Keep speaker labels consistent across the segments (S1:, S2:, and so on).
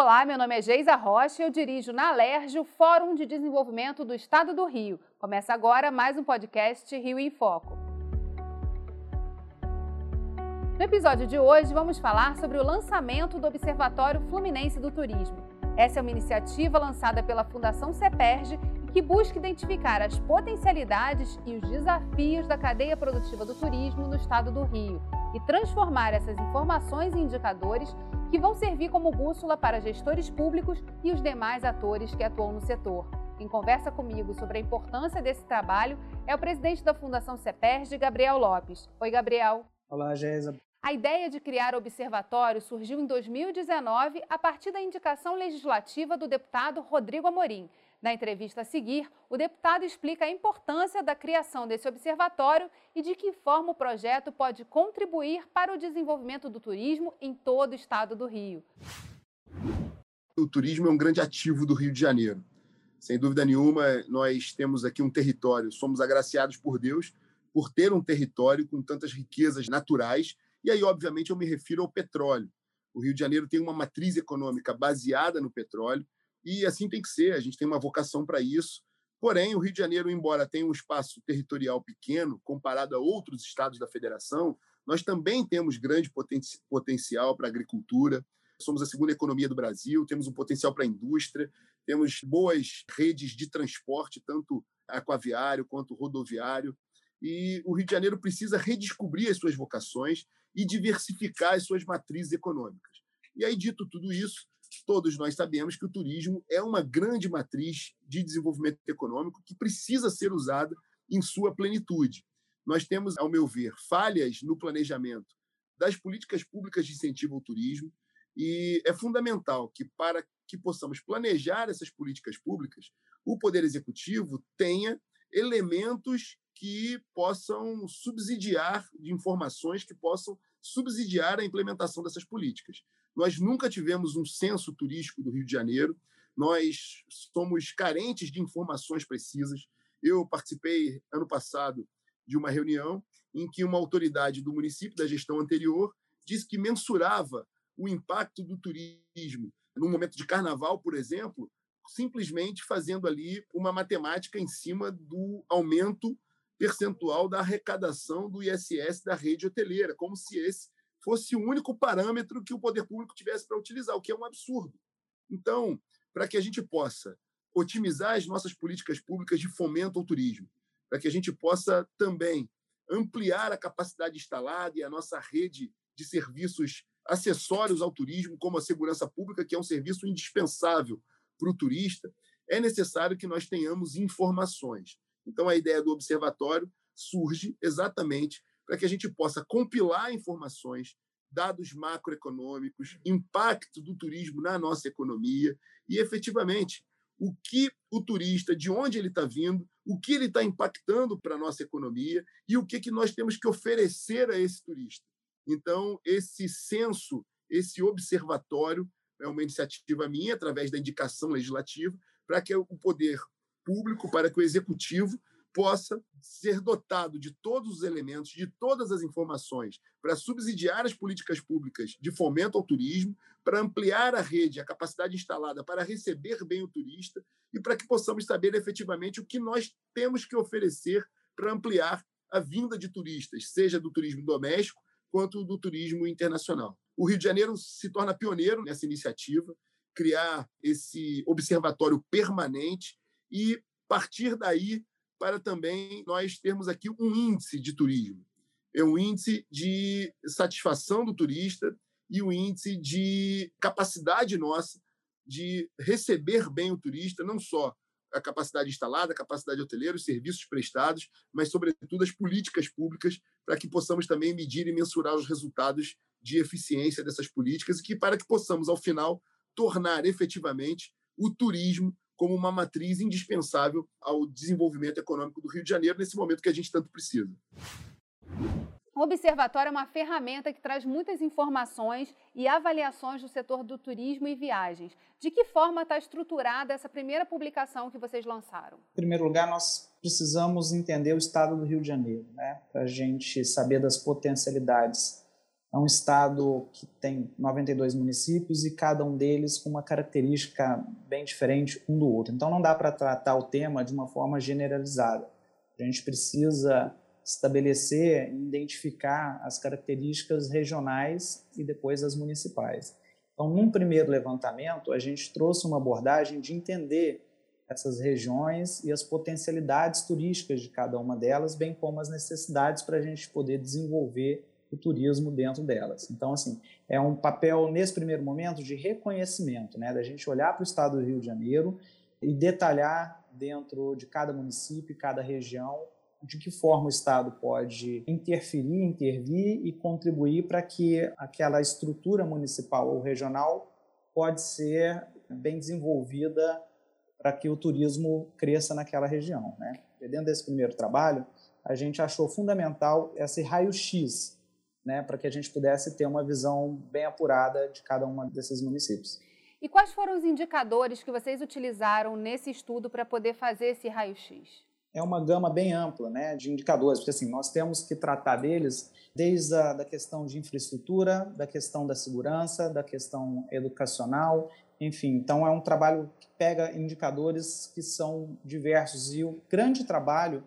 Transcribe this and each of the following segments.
S1: Olá, meu nome é Geisa Rocha e eu dirijo na Alerj o Fórum de Desenvolvimento do Estado do Rio. Começa agora mais um podcast Rio em Foco. No episódio de hoje, vamos falar sobre o lançamento do Observatório Fluminense do Turismo. Essa é uma iniciativa lançada pela Fundação CEPERJ que busca identificar as potencialidades e os desafios da cadeia produtiva do turismo no estado do Rio e transformar essas informações em indicadores que vão servir como bússola para gestores públicos e os demais atores que atuam no setor. Quem conversa comigo sobre a importância desse trabalho é o presidente da Fundação CEPERJ, Gabriel Lopes. Oi, Gabriel.
S2: Olá, Géisa.
S1: A ideia de criar o observatório surgiu em 2019 a partir da indicação legislativa do deputado Rodrigo Amorim. Na entrevista a seguir, o deputado explica a importância da criação desse observatório e de que forma o projeto pode contribuir para o desenvolvimento do turismo em todo o estado do Rio.
S3: O turismo é um grande ativo do Rio de Janeiro. Sem dúvida nenhuma, nós temos aqui um território, somos agraciados por Deus por ter um território com tantas riquezas naturais, e aí, obviamente, eu me refiro ao petróleo. O Rio de Janeiro tem uma matriz econômica baseada no petróleo, e assim tem que ser, a gente tem uma vocação para isso. Porém, o Rio de Janeiro, embora tenha um espaço territorial pequeno comparado a outros estados da federação, nós também temos grande poten potencial para a agricultura. Somos a segunda economia do Brasil, temos um potencial para a indústria, temos boas redes de transporte, tanto aquaviário quanto rodoviário. E o Rio de Janeiro precisa redescobrir as suas vocações e diversificar as suas matrizes econômicas. E aí, dito tudo isso, todos nós sabemos que o turismo é uma grande matriz de desenvolvimento econômico que precisa ser usada em sua plenitude. Nós temos, ao meu ver, falhas no planejamento das políticas públicas de incentivo ao turismo e é fundamental que, para que possamos planejar essas políticas públicas, o Poder Executivo tenha elementos que possam subsidiar de informações que possam subsidiar a implementação dessas políticas. Nós nunca tivemos um censo turístico do Rio de Janeiro, nós somos carentes de informações precisas. Eu participei, ano passado, de uma reunião em que uma autoridade do município da gestão anterior disse que mensurava o impacto do turismo no momento de carnaval, por exemplo, simplesmente fazendo ali uma matemática em cima do aumento percentual da arrecadação do ISS da rede hoteleira, como se esse fosse o único parâmetro que o poder público tivesse para utilizar, o que é um absurdo. Então, para que a gente possa otimizar as nossas políticas públicas de fomento ao turismo, para que a gente possa também ampliar a capacidade instalada e a nossa rede de serviços acessórios ao turismo, como a segurança pública, que é um serviço indispensável para o turista, é necessário que nós tenhamos informações. Então, a ideia do observatório surge exatamente para que a gente possa compilar informações, dados macroeconômicos, impacto do turismo na nossa economia e, efetivamente, o que o turista, de onde ele está vindo, o que ele está impactando para a nossa economia e o que, que nós temos que oferecer a esse turista. Então, esse censo, esse observatório, é uma iniciativa minha, através da indicação legislativa, para que o poder público, para que o executivo possa ser dotado de todos os elementos, de todas as informações, para subsidiar as políticas públicas de fomento ao turismo, para ampliar a rede, a capacidade instalada para receber bem o turista e para que possamos saber efetivamente o que nós temos que oferecer para ampliar a vinda de turistas, seja do turismo doméstico quanto do turismo internacional. O Rio de Janeiro se torna pioneiro nessa iniciativa, criar esse observatório permanente e partir daí para também nós termos aqui um índice de turismo. É um índice de satisfação do turista e um índice de capacidade nossa de receber bem o turista, não só a capacidade instalada, a capacidade hoteleira, os serviços prestados, mas, sobretudo, as políticas públicas, para que possamos também medir e mensurar os resultados de eficiência dessas políticas e que, para que possamos, ao final, tornar efetivamente o turismo como uma matriz indispensável ao desenvolvimento econômico do Rio de Janeiro nesse momento que a gente tanto precisa.
S1: O Observatório é uma ferramenta que traz muitas informações e avaliações do setor do turismo e viagens. De que forma está estruturada essa primeira publicação que vocês lançaram?
S2: Em primeiro lugar, nós precisamos entender o estado do Rio de Janeiro, né? para a gente saber das potencialidades É um estado que tem 92 municípios e cada um deles com uma característica bem diferente um do outro. Então não dá para tratar o tema de uma forma generalizada. A gente precisa estabelecer identificar as características regionais e depois as municipais. Então, num primeiro levantamento, a gente trouxe uma abordagem de entender essas regiões e as potencialidades turísticas de cada uma delas, bem como as necessidades para a gente poder desenvolver o turismo dentro delas. Então, assim, é um papel, nesse primeiro momento, de reconhecimento, né? da gente olhar para o estado do Rio de Janeiro e detalhar dentro de cada município, cada região, de que forma o Estado pode interferir, intervir e contribuir para que aquela estrutura municipal ou regional pode ser bem desenvolvida para que o turismo cresça naquela região. Né? Dentro desse primeiro trabalho, a gente achou fundamental esse raio-x né, para que a gente pudesse ter uma visão bem apurada de cada um desses municípios.
S1: E quais foram os indicadores que vocês utilizaram nesse estudo para poder fazer esse raio-x?
S2: É uma gama bem ampla né, de indicadores, porque assim, nós temos que tratar deles desde a da questão de infraestrutura, da questão da segurança, da questão educacional, enfim. Então, é um trabalho que pega indicadores que são diversos e o grande trabalho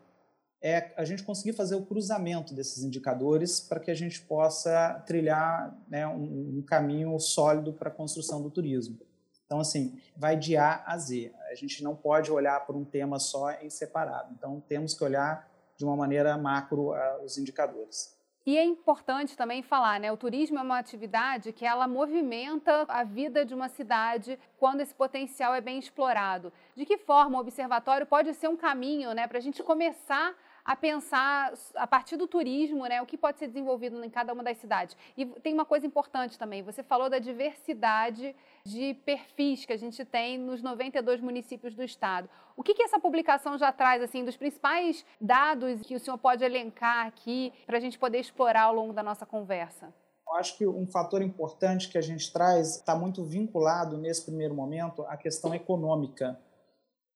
S2: é a gente conseguir fazer o cruzamento desses indicadores para que a gente possa trilhar né, um, um, caminho sólido para a construção do turismo. Então, assim, vai de A a Z. A gente não pode olhar para um tema só em separado. Então, temos que olhar de uma maneira macro os indicadores.
S1: E é importante também falar, né? O turismo é uma atividade que ela movimenta a vida de uma cidade quando esse potencial é bem explorado. De que forma o observatório pode ser um caminho, né, para a gente começar a pensar a partir do turismo, né, o que pode ser desenvolvido em cada uma das cidades. E tem uma coisa importante também, você falou da diversidade de perfis que a gente tem nos 92 municípios do estado. O que, que essa publicação já traz, assim, dos principais dados que o senhor pode elencar aqui para a gente poder explorar ao longo da nossa conversa?
S2: Eu acho que um fator importante que a gente traz está muito vinculado, nesse primeiro momento, à questão econômica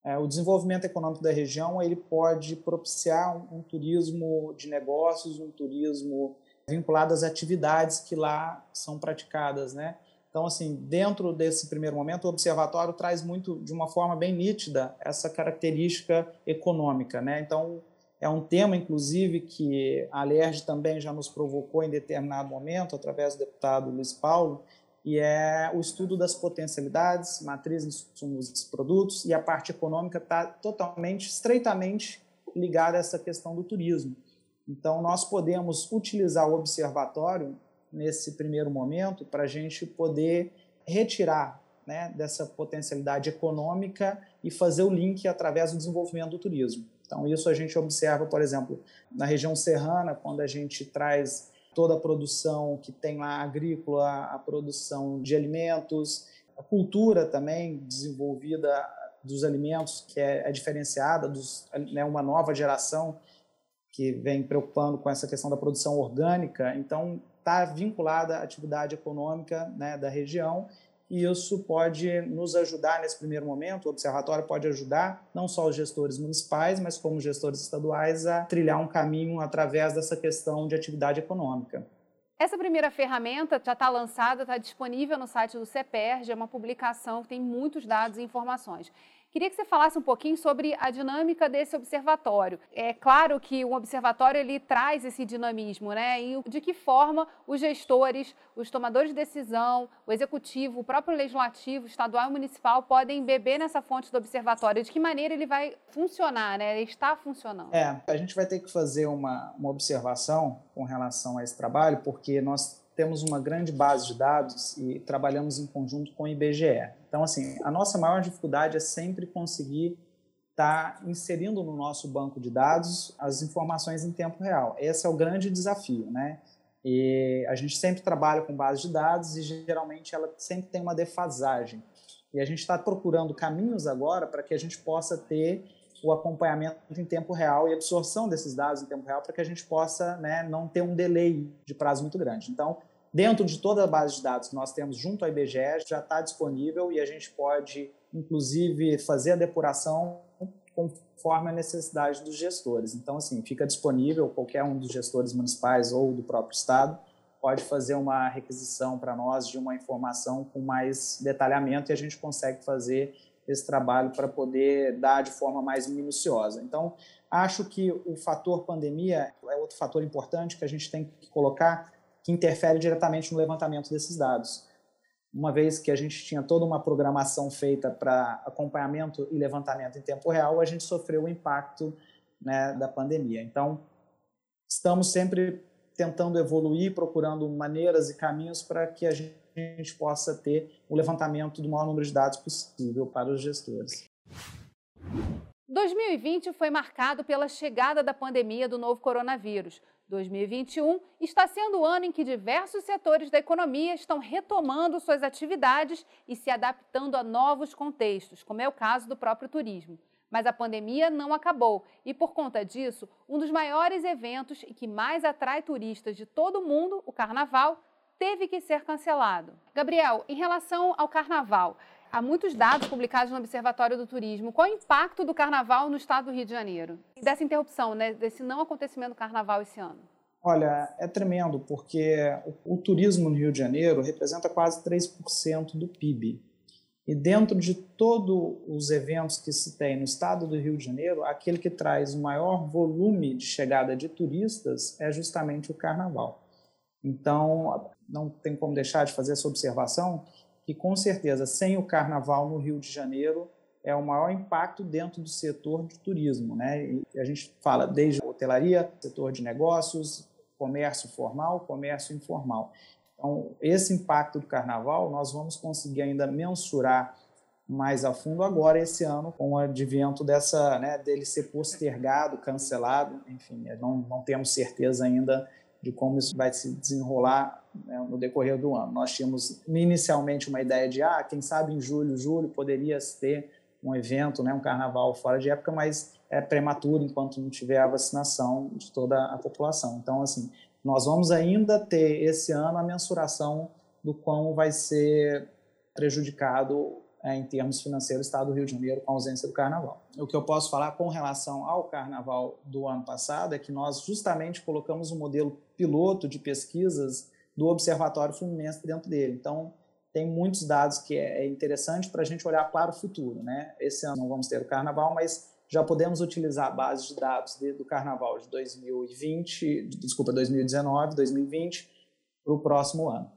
S2: é, o desenvolvimento econômico da região ele pode propiciar um, um, turismo de negócios, um turismo vinculado às atividades que lá são praticadas, né? Então, assim, dentro desse primeiro momento, o observatório traz muito, de uma forma bem nítida, essa característica econômica, né? Então, é um tema, inclusive, que a Alerj também já nos provocou em determinado momento, através do deputado Luiz Paulo, e é o estudo das potencialidades, matrizes, insumos e produtos, e a parte econômica está totalmente, estreitamente ligada a essa questão do turismo. Então, nós podemos utilizar o observatório nesse primeiro momento para a gente poder retirar né, dessa potencialidade econômica e fazer o link através do desenvolvimento do turismo. Então, isso a gente observa, por exemplo, na região serrana, quando a gente traz toda a produção que tem lá agrícola, a produção de alimentos, a cultura também desenvolvida dos alimentos, que é, é diferenciada, dos, né, uma nova geração que vem preocupando com essa questão da produção orgânica, então está vinculada à atividade econômica né, da região e isso pode nos ajudar nesse primeiro momento. O observatório pode ajudar não só os gestores municipais, mas como gestores estaduais a trilhar um caminho através dessa questão de atividade econômica.
S1: Essa primeira ferramenta já está lançada, está disponível no site do CEPERG, é uma publicação que tem muitos dados e informações. Queria que você falasse um pouquinho sobre a dinâmica desse observatório. É claro que o observatório ele traz esse dinamismo, né? E de que forma os gestores, os tomadores de decisão, o executivo, o próprio legislativo, estadual e municipal podem beber nessa fonte do observatório? De que maneira ele vai funcionar, né? Ele está funcionando?
S2: É, a gente vai ter que fazer uma, uma observação com relação a esse trabalho, porque nós temos uma grande base de dados e trabalhamos em conjunto com o IBGE. Então, assim, a nossa maior dificuldade é sempre conseguir estar tá inserindo no nosso banco de dados as informações em tempo real. Esse é o grande desafio, né? E a gente sempre trabalha com base de dados e geralmente ela sempre tem uma defasagem. E a gente está procurando caminhos agora para que a gente possa ter o acompanhamento em tempo real e absorção desses dados em tempo real para que a gente possa né, não ter um delay de prazo muito grande. Então, dentro de toda a base de dados que nós temos junto ao IBGE, já está disponível e a gente pode, inclusive, fazer a depuração conforme a necessidade dos gestores. Então, assim, fica disponível, qualquer um dos gestores municipais ou do próprio Estado pode fazer uma requisição para nós de uma informação com mais detalhamento e a gente consegue fazer esse trabalho para poder dar de forma mais minuciosa. Então, acho que o fator pandemia é outro fator importante que a gente tem que colocar que interfere diretamente no levantamento desses dados. Uma vez que a gente tinha toda uma programação feita para acompanhamento e levantamento em tempo real, a gente sofreu o impacto né, da pandemia. Então, estamos sempre tentando evoluir, procurando maneiras e caminhos para que a gente possa ter o levantamento do maior número de dados possível para os gestores.
S1: 2020 foi marcado pela chegada da pandemia do novo coronavírus. 2021 está sendo o ano em que diversos setores da economia estão retomando suas atividades e se adaptando a novos contextos, como é o caso do próprio turismo. Mas a pandemia não acabou e, por conta disso, um dos maiores eventos e que mais atrai turistas de todo o mundo, o Carnaval, teve que ser cancelado. Gabriel, em relação ao Carnaval, há muitos dados publicados no Observatório do Turismo. Qual é o impacto do Carnaval no estado do Rio de Janeiro? E dessa interrupção, né, desse não acontecimento do Carnaval esse ano?
S2: Olha, é tremendo, porque o, o turismo no Rio de Janeiro representa quase 3% do PIB. E dentro de todos os eventos que se tem no estado do Rio de Janeiro, aquele que traz o maior volume de chegada de turistas é justamente o carnaval. Então, não tem como deixar de fazer essa observação que, com certeza, sem o carnaval no Rio de Janeiro, é o maior impacto dentro do setor de turismo. Né? E a gente fala desde hotelaria, setor de negócios, comércio formal, comércio informal. Então, esse impacto do carnaval nós vamos conseguir ainda mensurar mais a fundo agora esse ano com o advento dessa, né, dele ser postergado, cancelado, enfim, não, não temos certeza ainda de como isso vai se desenrolar né, no decorrer do ano. Nós tínhamos inicialmente uma ideia de, ah, quem sabe em julho, julho poderia ter um evento, né, um carnaval fora de época, mas é prematuro enquanto não tiver a vacinação de toda a população. Então, assim, nós vamos ainda ter esse ano a mensuração do quão vai ser prejudicado em termos financeiros o Estado do Rio de Janeiro com a ausência do Carnaval. O que eu posso falar com relação ao Carnaval do ano passado é que nós justamente colocamos um modelo piloto de pesquisas do Observatório Fluminense dentro dele. Então, tem muitos dados que é interessante para a gente olhar para o futuro. Né? Esse ano não vamos ter o Carnaval, mas já podemos utilizar a base de dados do carnaval de 2020, desculpa, 2019, 2020 para o próximo ano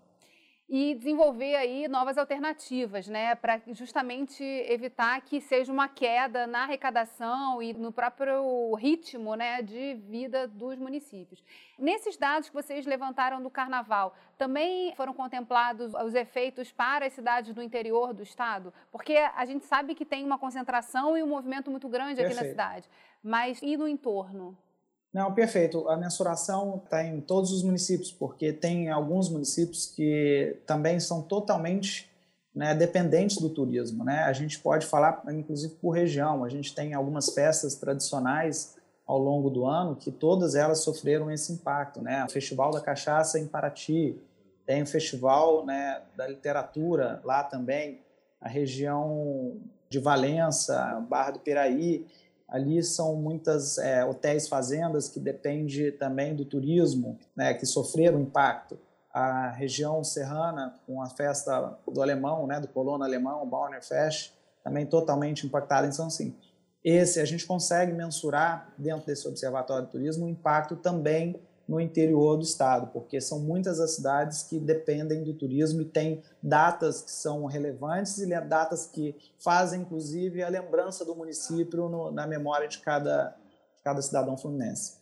S1: e desenvolver aí novas alternativas, né, para justamente evitar que seja uma queda na arrecadação e no próprio ritmo, né, de vida dos municípios. Nesses dados que vocês levantaram do Carnaval, também foram contemplados os efeitos para as cidades do interior do estado, porque a gente sabe que tem uma concentração e um movimento muito grande aqui na cidade, mas e no entorno?
S2: Não, perfeito. A mensuração está em todos os municípios, porque tem alguns municípios que também são totalmente né, dependentes do turismo. Né? A gente pode falar, inclusive, por região. A gente tem algumas festas tradicionais ao longo do ano que todas elas sofreram esse impacto. Né? O Festival da Cachaça em Paraty, tem o Festival né, da Literatura lá também, a região de Valença, Barra do Piraí, Ali são muitas é, hotéis, fazendas que dependem também do turismo, né, que sofreram impacto. A região serrana, com a festa do alemão, né, do colono alemão, o Bauer Fest, também totalmente impactada. Então, assim, esse a gente consegue mensurar dentro desse observatório de turismo o impacto também no interior do estado, porque são muitas as cidades que dependem do turismo e têm datas que são relevantes e datas que fazem, inclusive, a lembrança do município no, na memória de cada, de cada cidadão fluminense.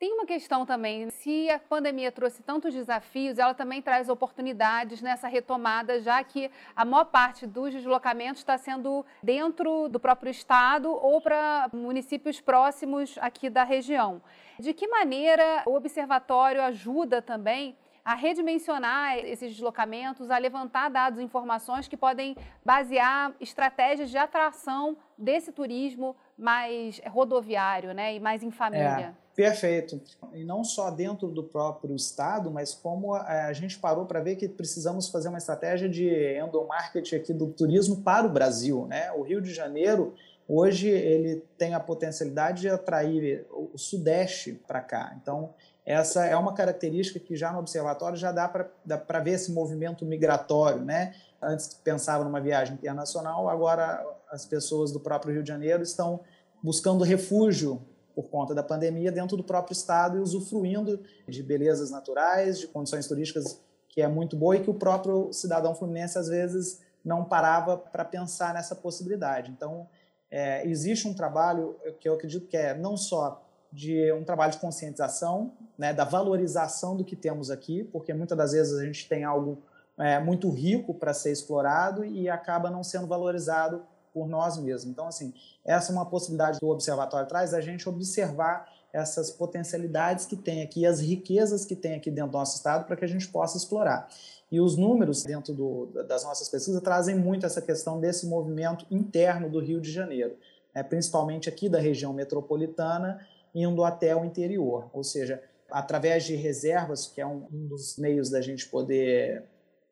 S1: Tem uma questão também, se a pandemia trouxe tantos desafios, ela também traz oportunidades nessa retomada, já que a maior parte dos deslocamentos está sendo dentro do próprio estado ou para municípios próximos aqui da região. De que maneira o observatório ajuda também a redimensionar esses deslocamentos, a levantar dados e informações que podem basear estratégias de atração desse turismo mais rodoviário né, e mais em família?
S2: É. Perfeito. E não só dentro do próprio estado, mas como é, a gente parou para ver que precisamos fazer uma estratégia de endomarketing aqui do turismo para o Brasil. Né? O Rio de Janeiro, hoje, ele tem a potencialidade de atrair o Sudeste para cá. Então, essa é uma característica que já no observatório já dá para ver esse movimento migratório, né? Antes pensava numa viagem internacional, agora as pessoas do próprio Rio de Janeiro estão buscando refúgio por conta da pandemia dentro do próprio estado e usufruindo de belezas naturais, de condições turísticas que é muito boa e que o próprio cidadão fluminense às vezes não parava para pensar nessa possibilidade. Então, é, existe um trabalho que eu acredito que é não só de um trabalho de conscientização, né, da valorização do que temos aqui, porque muitas das vezes a gente tem algo é, muito rico para ser explorado e acaba não sendo valorizado por nós mesmos. Então, assim, essa é uma possibilidade que o observatório traz, a gente observar essas potencialidades que tem aqui, as riquezas que tem aqui dentro do nosso estado para que a gente possa explorar. E os números dentro do, das nossas pesquisas trazem muito essa questão desse movimento interno do Rio de Janeiro, né, principalmente aqui da região metropolitana, indo até o interior. Ou seja, através de reservas, que é um, um dos meios da gente poder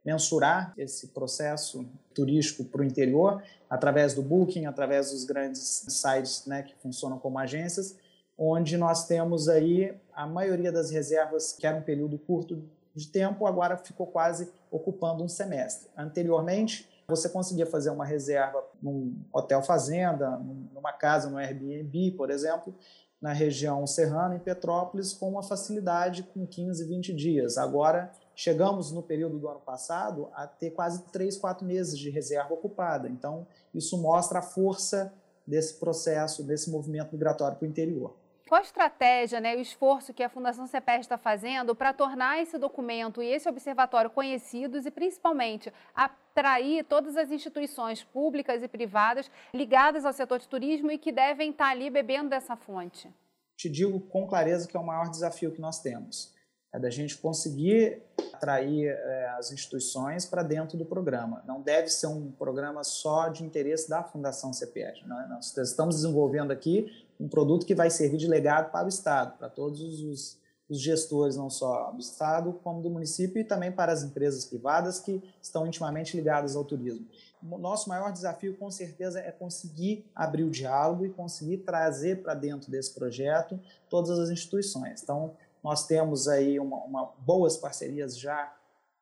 S2: mensurar esse processo turístico para o interior, através do Booking, através dos grandes sites né, que funcionam como agências, onde nós temos aí a maioria das reservas, que era um período curto de tempo, agora ficou quase ocupando um semestre. Anteriormente, você conseguia fazer uma reserva num hotel fazenda, numa casa, no Airbnb, por exemplo, na região serrana, em Petrópolis, com uma facilidade com 15, 20 dias. Agora, chegamos no período do ano passado a ter quase 3, 4 meses de reserva ocupada. Então, isso mostra a força desse processo, desse movimento migratório para o interior.
S1: Qual a estratégia, né, o esforço que a Fundação CEPES está fazendo para tornar esse documento e esse observatório conhecidos e, principalmente, atrair todas as instituições públicas e privadas ligadas ao setor de turismo e que devem estar ali bebendo dessa fonte?
S2: Te digo com clareza que é o maior desafio que nós temos. É da gente conseguir atrair é, as instituições para dentro do programa. Não deve ser um programa só de interesse da Fundação CPS. Né? Nós estamos desenvolvendo aqui um produto que vai servir de legado para o Estado, para todos os, os gestores, não só do Estado, como do município e também para as empresas privadas que estão intimamente ligadas ao turismo. O nosso maior desafio, com certeza, é conseguir abrir o diálogo e conseguir trazer para dentro desse projeto todas as instituições. Então, nós temos aí uma, uma boas parcerias já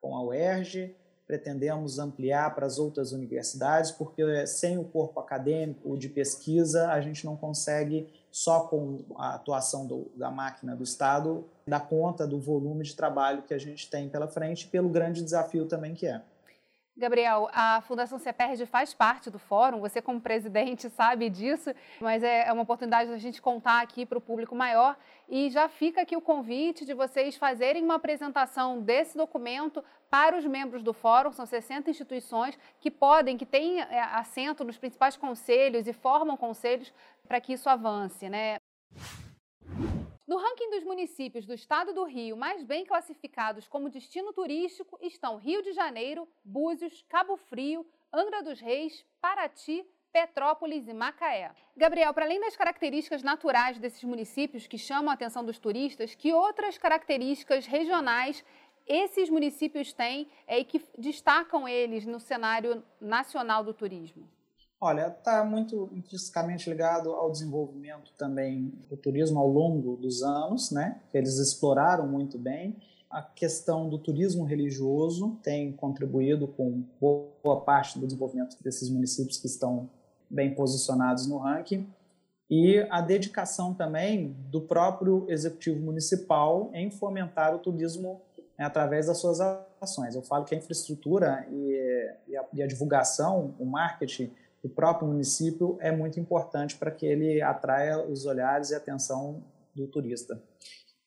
S2: com a UERJ, pretendemos ampliar para as outras universidades, porque sem o corpo acadêmico de pesquisa, a gente não consegue, só com a atuação do, da máquina do Estado, dar conta do volume de trabalho que a gente tem pela frente, pelo grande desafio também que é.
S1: Gabriel, a Fundação CEPERD faz parte do fórum, você como presidente sabe disso, mas é, é uma oportunidade da gente contar aqui para o público maior e já fica aqui o convite de vocês fazerem uma apresentação desse documento para os membros do fórum, são 60 instituições que podem, que têm é, assento nos principais conselhos e formam conselhos para que isso avance, né? No ranking dos municípios do estado do Rio mais bem classificados como destino turístico estão Rio de Janeiro, Búzios, Cabo Frio, Angra dos Reis, Paraty, Petrópolis e Macaé. Gabriel, para além das características naturais desses municípios que chamam a atenção dos turistas, que outras características regionais esses municípios têm é, e que destacam eles no cenário nacional do turismo?
S2: Olha, está muito intrinsecamente ligado ao desenvolvimento também do turismo ao longo dos anos, né? Eles exploraram muito bem. A questão do turismo religioso tem contribuído com boa parte do desenvolvimento desses municípios que estão bem posicionados no ranking. E a dedicação também do próprio executivo municipal em fomentar o turismo né, através das suas ações. Eu falo que a infraestrutura e, e, a, e a divulgação, o marketing do próprio município é muito importante para que ele atraia os olhares e atenção do turista.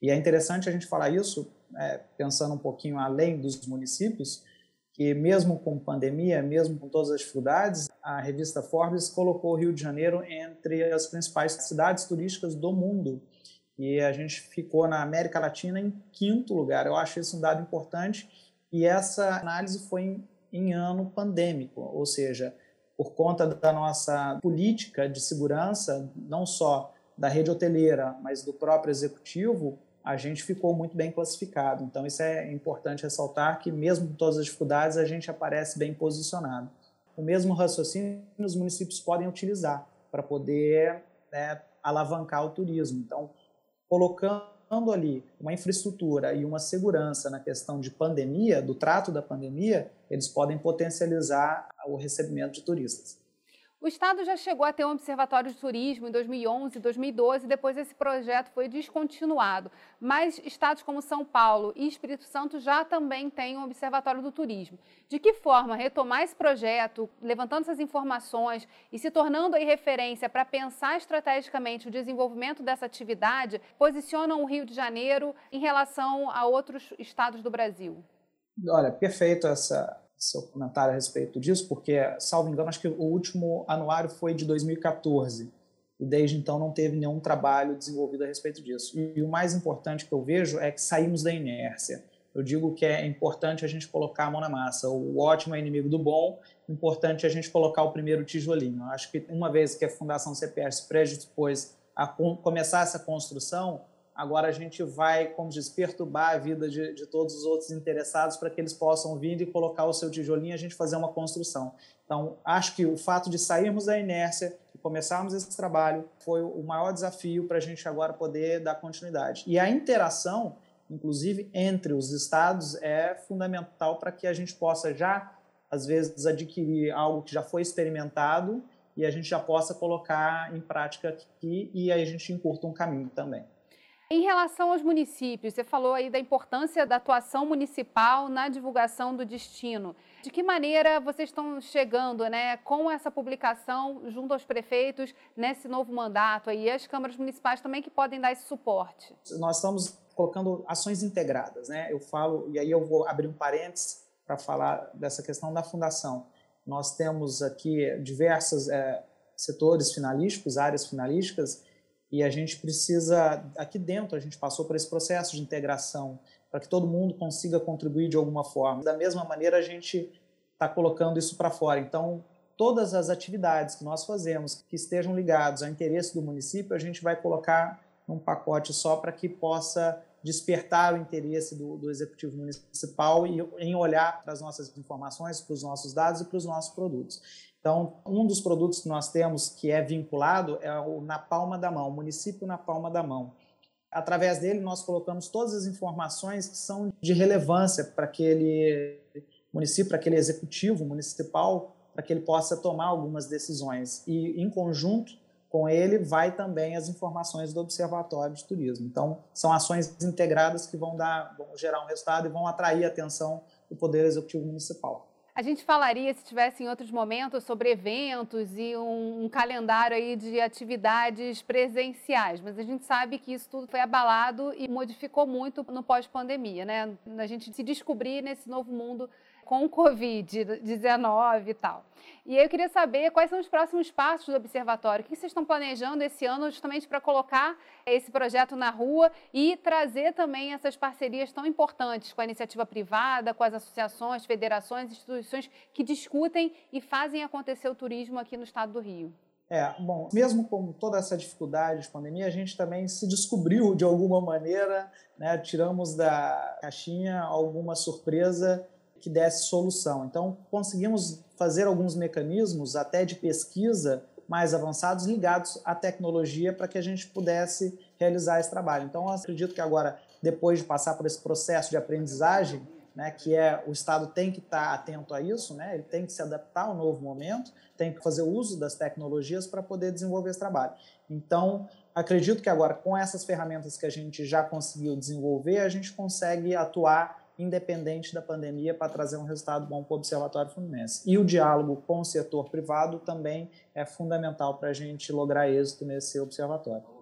S2: E é interessante a gente falar isso, é, pensando um pouquinho além dos municípios, que mesmo com pandemia, mesmo com todas as dificuldades, a revista Forbes colocou o Rio de Janeiro entre as principais cidades turísticas do mundo. E a gente ficou na América Latina em quinto lugar. Eu acho isso um dado importante. E essa análise foi em, em ano pandêmico, ou seja, por conta da nossa política de segurança, não só da rede hoteleira, mas do próprio executivo, a gente ficou muito bem classificado. Então, isso é importante ressaltar que, mesmo com todas as dificuldades, a gente aparece bem posicionado. O mesmo raciocínio os municípios podem utilizar para poder né, alavancar o turismo. Então, colocando ali uma infraestrutura e uma segurança na questão de pandemia, do trato da pandemia, eles podem potencializar o recebimento de turistas.
S1: O Estado já chegou a ter um observatório de turismo em 2011 e 2012, depois esse projeto foi descontinuado. Mas estados como São Paulo e Espírito Santo já também têm um observatório do turismo. De que forma retomar esse projeto, levantando essas informações e se tornando aí referência para pensar estrategicamente o desenvolvimento dessa atividade, posicionam o Rio de Janeiro em relação a outros estados do Brasil?
S2: Olha, perfeito essa, seu comentário a respeito disso, porque, salvo engano, acho que o último anuário foi de 2014 e desde então não teve nenhum trabalho desenvolvido a respeito disso. E, o mais importante que eu vejo é que saímos da inércia. Eu digo que é importante a gente colocar a mão na massa. O ótimo é inimigo do bom, importante a gente colocar o primeiro tijolinho. Eu acho que uma vez que a Fundação CPR se predispôs a começar essa construção, Agora a gente vai, como diz, perturbar a vida de, de todos os outros interessados para que eles possam vir e colocar o seu tijolinho e a gente fazer uma construção. Então, acho que o fato de sairmos da inércia e começarmos esse trabalho foi o maior desafio para a gente agora poder dar continuidade. E a interação, inclusive, entre os estados é fundamental para que a gente possa já, às vezes, adquirir algo que já foi experimentado e a gente já possa colocar em prática aqui e aí a gente encurta um caminho também.
S1: Em relação aos municípios, você falou aí da importância da atuação municipal na divulgação do destino. De que maneira vocês estão chegando né, com essa publicação junto aos prefeitos nesse novo mandato aí, e as câmaras municipais também que podem dar esse suporte?
S2: Nós estamos colocando ações integradas, né? Eu falo, e aí eu vou abrir um parênteses para falar dessa questão da fundação. Nós temos aqui diversos é, setores finalísticos, áreas finalísticas, e a gente precisa, aqui dentro, a gente passou por esse processo de integração para que todo mundo consiga contribuir de alguma forma. Da mesma maneira, a gente está colocando isso para fora. Então, todas as atividades que nós fazemos que estejam ligados ao interesse do município, a gente vai colocar num pacote só para que possa despertar o interesse do, do executivo municipal e, em olhar para as nossas informações, para os nossos dados e para os nossos produtos. Então, um dos produtos que nós temos que é vinculado é o Na Palma da Mão, município na palma da mão. Através dele, nós colocamos todas as informações que são de relevância para aquele município, para aquele executivo municipal, para que ele possa tomar algumas decisões. E, em conjunto com ele, vai também as informações do Observatório de Turismo. Então, são ações integradas que vão, dar, vão gerar um resultado e vão atrair a atenção do Poder Executivo Municipal.
S1: A gente falaria, se tivesse em outros momentos, sobre eventos e um, um, calendário aí de atividades presenciais, mas a gente sabe que isso tudo foi abalado e modificou muito no pós-pandemia, né? A gente se descobrir nesse novo mundo com o Covid-19 e tal. E eu queria saber quais são os próximos passos do Observatório. O que vocês estão planejando esse ano justamente para colocar esse projeto na rua e trazer também essas parcerias tão importantes com a iniciativa privada, com as associações, federações, instituições que discutem e fazem acontecer o turismo aqui no estado do Rio.
S2: É, bom, mesmo com toda essa dificuldade de pandemia, a gente também se descobriu de alguma maneira, né, tiramos da caixinha alguma surpresa que desse solução. Então, conseguimos fazer alguns mecanismos até de pesquisa mais avançados ligados à tecnologia para que a gente pudesse realizar esse trabalho. Então, acredito que agora, depois de passar por esse processo de aprendizagem, né, que é o Estado tem que estar atento a isso, né, ele tem que se adaptar ao novo momento, tem que fazer uso das tecnologias para poder desenvolver esse trabalho. Então, acredito que agora, com essas ferramentas que a gente já conseguiu desenvolver, a gente consegue atuar independente da pandemia, para trazer um resultado bom para o Observatório Fluminense. E o diálogo com o setor privado também é fundamental para a gente lograr êxito nesse observatório.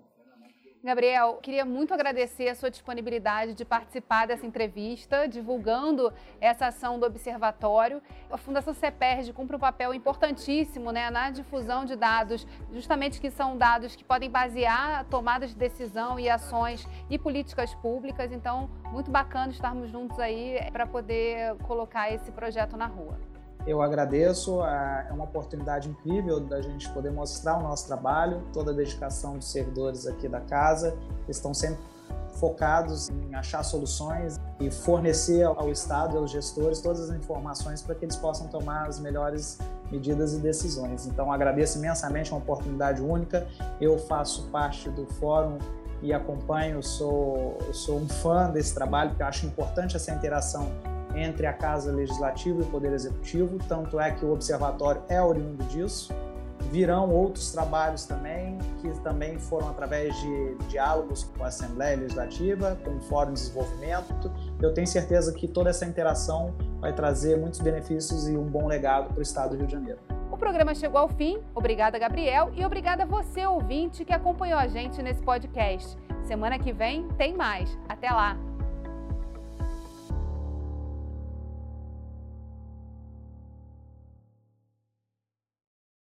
S1: Gabriel, queria muito agradecer a sua disponibilidade de participar dessa entrevista, divulgando essa ação do Observatório. A Fundação CEPERD cumpre um papel importantíssimo né, na difusão de dados, justamente que são dados que podem basear tomadas de decisão e ações e políticas públicas. Então, muito bacana estarmos juntos aí para poder colocar esse projeto na rua.
S2: Eu agradeço, é uma oportunidade incrível da gente poder mostrar o nosso trabalho, toda a dedicação dos servidores aqui da casa, estão sempre focados em achar soluções e fornecer ao Estado e aos gestores todas as informações para que eles possam tomar as melhores medidas e decisões. Então, agradeço imensamente, é uma oportunidade única. Eu faço parte do Fórum e acompanho, sou, sou um fã desse trabalho, porque eu acho importante essa interação entre a Casa Legislativa e o Poder Executivo, tanto é que o Observatório é oriundo disso. Virão outros trabalhos também, que também foram através de diálogos com a Assembleia Legislativa, com o Fórum de Desenvolvimento. Eu tenho certeza que toda essa interação vai trazer muitos benefícios e um bom legado para o Estado do Rio de Janeiro.
S1: O programa chegou ao fim. Obrigada, Gabriel, e obrigada a você, ouvinte, que acompanhou a gente nesse podcast. Semana que vem tem mais. Até lá!